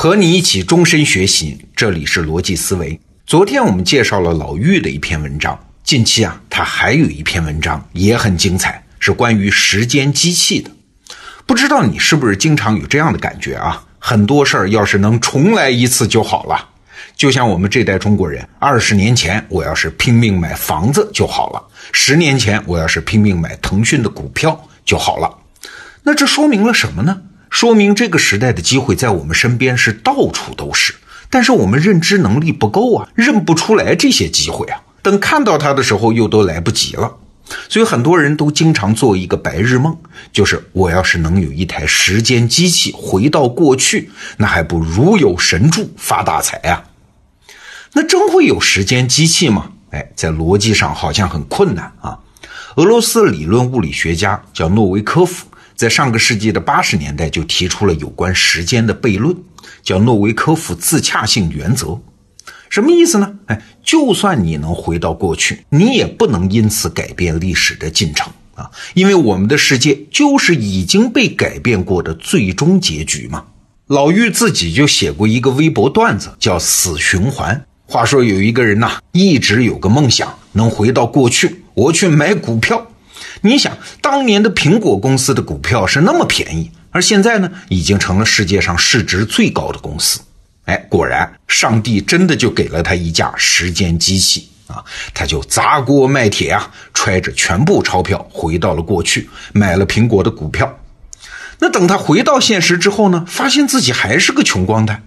和你一起终身学习，这里是逻辑思维。昨天我们介绍了老郁的一篇文章，近期啊，他还有一篇文章也很精彩，是关于时间机器的。不知道你是不是经常有这样的感觉啊？很多事儿要是能重来一次就好了。就像我们这代中国人，二十年前我要是拼命买房子就好了，十年前我要是拼命买腾讯的股票就好了。那这说明了什么呢？说明这个时代的机会在我们身边是到处都是，但是我们认知能力不够啊，认不出来这些机会啊。等看到它的时候，又都来不及了。所以很多人都经常做一个白日梦，就是我要是能有一台时间机器回到过去，那还不如有神助发大财啊？那真会有时间机器吗？哎，在逻辑上好像很困难啊。俄罗斯理论物理学家叫诺维科夫。在上个世纪的八十年代，就提出了有关时间的悖论，叫诺维科夫自洽性原则。什么意思呢？哎，就算你能回到过去，你也不能因此改变历史的进程啊，因为我们的世界就是已经被改变过的最终结局嘛。老郁自己就写过一个微博段子，叫“死循环”。话说有一个人呐，一直有个梦想，能回到过去，我去买股票。你想，当年的苹果公司的股票是那么便宜，而现在呢，已经成了世界上市值最高的公司。哎，果然，上帝真的就给了他一架时间机器啊！他就砸锅卖铁啊，揣着全部钞票回到了过去，买了苹果的股票。那等他回到现实之后呢，发现自己还是个穷光蛋，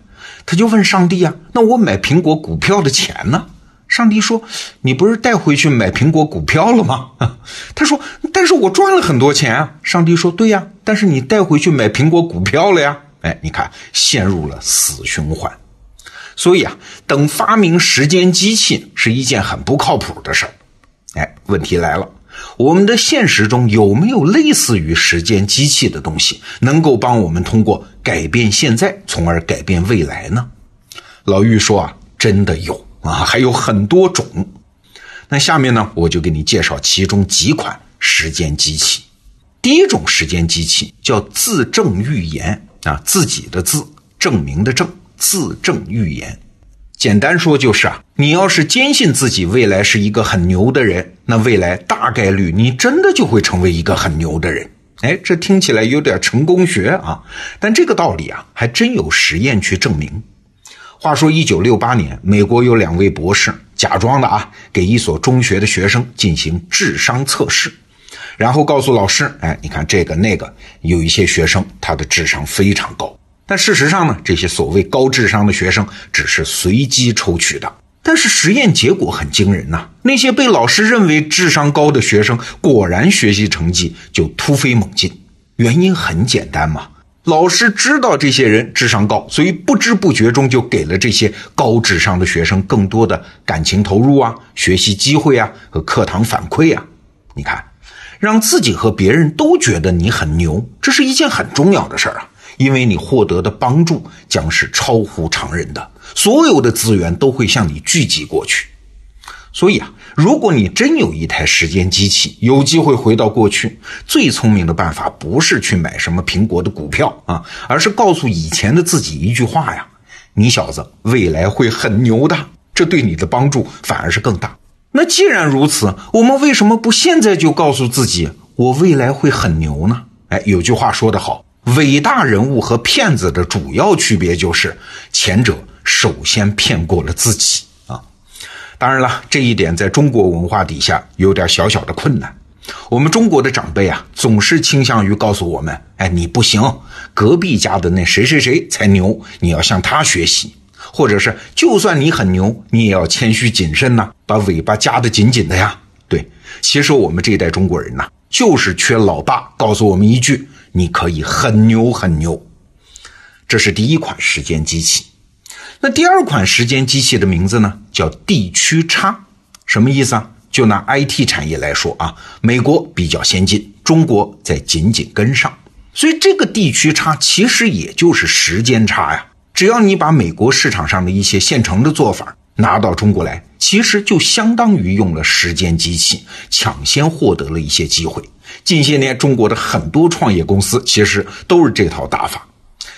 他就问上帝啊：“那我买苹果股票的钱呢？”上帝说：“你不是带回去买苹果股票了吗？” 他说：“但是我赚了很多钱啊。”上帝说：“对呀，但是你带回去买苹果股票了呀。”哎，你看，陷入了死循环。所以啊，等发明时间机器是一件很不靠谱的事儿。哎，问题来了，我们的现实中有没有类似于时间机器的东西，能够帮我们通过改变现在，从而改变未来呢？老玉说啊，真的有。啊，还有很多种。那下面呢，我就给你介绍其中几款时间机器。第一种时间机器叫自证预言啊，自己的自，证明的证，自证预言。简单说就是啊，你要是坚信自己未来是一个很牛的人，那未来大概率你真的就会成为一个很牛的人。哎，这听起来有点成功学啊，但这个道理啊，还真有实验去证明。话说，一九六八年，美国有两位博士假装的啊，给一所中学的学生进行智商测试，然后告诉老师：“哎，你看这个那个，有一些学生他的智商非常高。”但事实上呢，这些所谓高智商的学生只是随机抽取的。但是实验结果很惊人呐，那些被老师认为智商高的学生，果然学习成绩就突飞猛进。原因很简单嘛。老师知道这些人智商高，所以不知不觉中就给了这些高智商的学生更多的感情投入啊、学习机会啊和课堂反馈啊。你看，让自己和别人都觉得你很牛，这是一件很重要的事儿啊，因为你获得的帮助将是超乎常人的，所有的资源都会向你聚集过去。所以啊，如果你真有一台时间机器，有机会回到过去，最聪明的办法不是去买什么苹果的股票啊，而是告诉以前的自己一句话呀：“你小子未来会很牛的。”这对你的帮助反而是更大。那既然如此，我们为什么不现在就告诉自己我未来会很牛呢？哎，有句话说得好，伟大人物和骗子的主要区别就是前者首先骗过了自己。当然了，这一点在中国文化底下有点小小的困难。我们中国的长辈啊，总是倾向于告诉我们：“哎，你不行，隔壁家的那谁谁谁才牛，你要向他学习。”或者是，就算你很牛，你也要谦虚谨慎呐，把尾巴夹得紧紧的呀。对，其实我们这一代中国人呐，就是缺老爸告诉我们一句：“你可以很牛很牛。”这是第一款时间机器。那第二款时间机器的名字呢，叫地区差，什么意思啊？就拿 IT 产业来说啊，美国比较先进，中国在紧紧跟上，所以这个地区差其实也就是时间差呀。只要你把美国市场上的一些现成的做法拿到中国来，其实就相当于用了时间机器，抢先获得了一些机会。近些年中国的很多创业公司其实都是这套打法。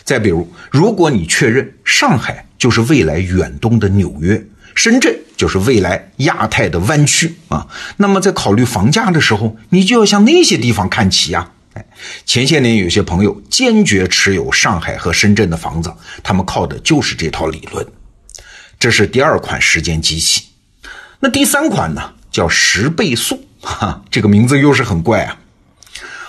再比如，如果你确认上海就是未来远东的纽约，深圳就是未来亚太的湾区啊，那么在考虑房价的时候，你就要向那些地方看齐呀。哎，前些年有些朋友坚决持有上海和深圳的房子，他们靠的就是这套理论。这是第二款时间机器。那第三款呢，叫十倍速，哈，这个名字又是很怪啊。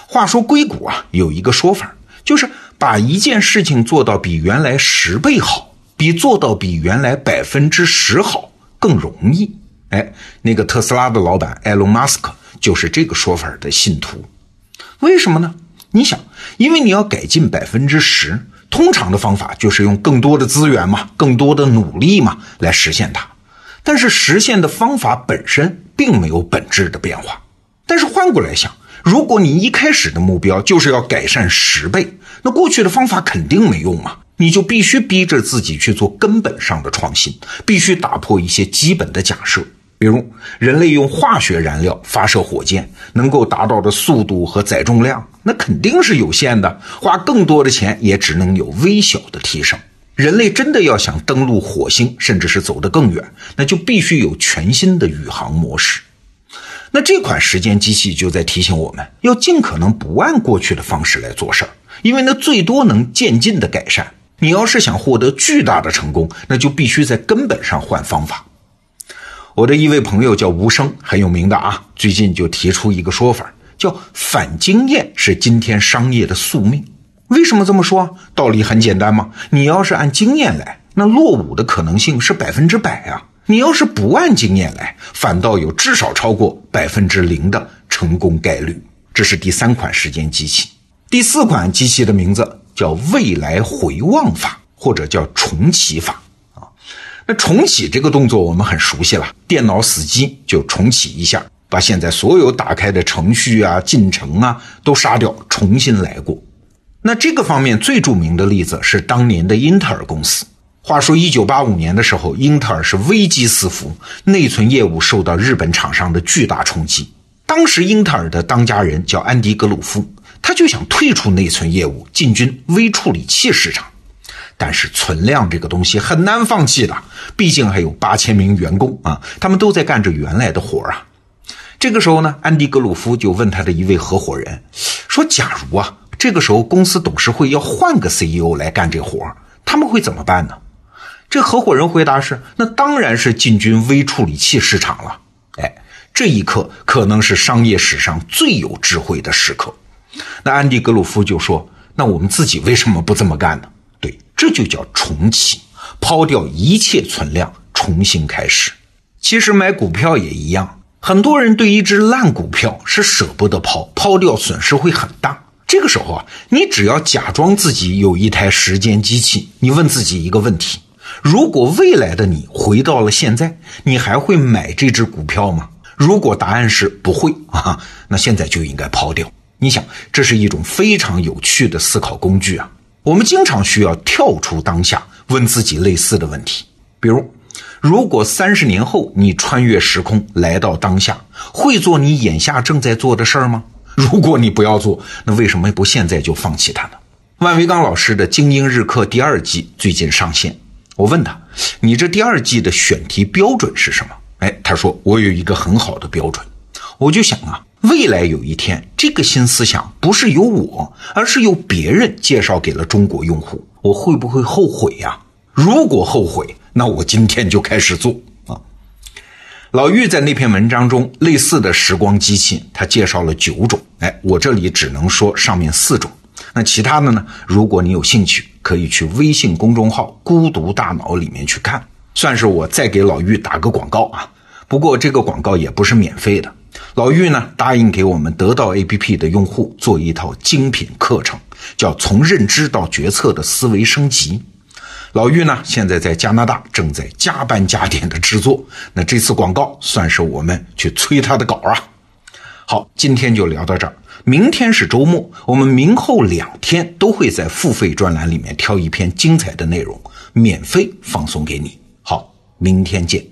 话说硅谷啊，有一个说法，就是把一件事情做到比原来十倍好，比做到比原来百分之十好更容易。哎，那个特斯拉的老板埃隆·马斯克就是这个说法的信徒。为什么呢？你想，因为你要改进百分之十，通常的方法就是用更多的资源嘛，更多的努力嘛，来实现它。但是实现的方法本身并没有本质的变化。但是换过来想，如果你一开始的目标就是要改善十倍，那过去的方法肯定没用嘛，你就必须逼着自己去做根本上的创新，必须打破一些基本的假设。比如，人类用化学燃料发射火箭能够达到的速度和载重量，那肯定是有限的。花更多的钱也只能有微小的提升。人类真的要想登陆火星，甚至是走得更远，那就必须有全新的宇航模式。那这款时间机器就在提醒我们要尽可能不按过去的方式来做事儿，因为那最多能渐进的改善。你要是想获得巨大的成功，那就必须在根本上换方法。我的一位朋友叫吴生，很有名的啊，最近就提出一个说法，叫反经验是今天商业的宿命。为什么这么说？道理很简单嘛，你要是按经验来，那落伍的可能性是百分之百啊。你要是不按经验来，反倒有至少超过百分之零的成功概率。这是第三款时间机器。第四款机器的名字叫未来回望法，或者叫重启法啊。那重启这个动作我们很熟悉了，电脑死机就重启一下，把现在所有打开的程序啊、进程啊都杀掉，重新来过。那这个方面最著名的例子是当年的英特尔公司。话说，一九八五年的时候，英特尔是危机四伏，内存业务受到日本厂商的巨大冲击。当时，英特尔的当家人叫安迪·格鲁夫，他就想退出内存业务，进军微处理器市场。但是，存量这个东西很难放弃的，毕竟还有八千名员工啊，他们都在干着原来的活啊。这个时候呢，安迪·格鲁夫就问他的一位合伙人说：“假如啊，这个时候公司董事会要换个 CEO 来干这活，他们会怎么办呢？”这合伙人回答是：“那当然是进军微处理器市场了。”哎，这一刻可能是商业史上最有智慧的时刻。那安迪·格鲁夫就说：“那我们自己为什么不这么干呢？”对，这就叫重启，抛掉一切存量，重新开始。其实买股票也一样，很多人对一只烂股票是舍不得抛，抛掉损失会很大。这个时候啊，你只要假装自己有一台时间机器，你问自己一个问题。如果未来的你回到了现在，你还会买这只股票吗？如果答案是不会啊，那现在就应该抛掉。你想，这是一种非常有趣的思考工具啊。我们经常需要跳出当下，问自己类似的问题。比如，如果三十年后你穿越时空来到当下，会做你眼下正在做的事儿吗？如果你不要做，那为什么不现在就放弃它呢？万维钢老师的《精英日课》第二季最近上线。我问他：“你这第二季的选题标准是什么？”哎，他说：“我有一个很好的标准。”我就想啊，未来有一天，这个新思想不是由我，而是由别人介绍给了中国用户，我会不会后悔呀？如果后悔，那我今天就开始做啊。老玉在那篇文章中，类似的时光机器，他介绍了九种。哎，我这里只能说上面四种。那其他的呢？如果你有兴趣，可以去微信公众号“孤独大脑”里面去看，算是我再给老玉打个广告啊。不过这个广告也不是免费的。老玉呢答应给我们得到 APP 的用户做一套精品课程，叫《从认知到决策的思维升级》。老玉呢现在在加拿大正在加班加点的制作。那这次广告算是我们去催他的稿啊。好，今天就聊到这儿。明天是周末，我们明后两天都会在付费专栏里面挑一篇精彩的内容，免费放送给你。好，明天见。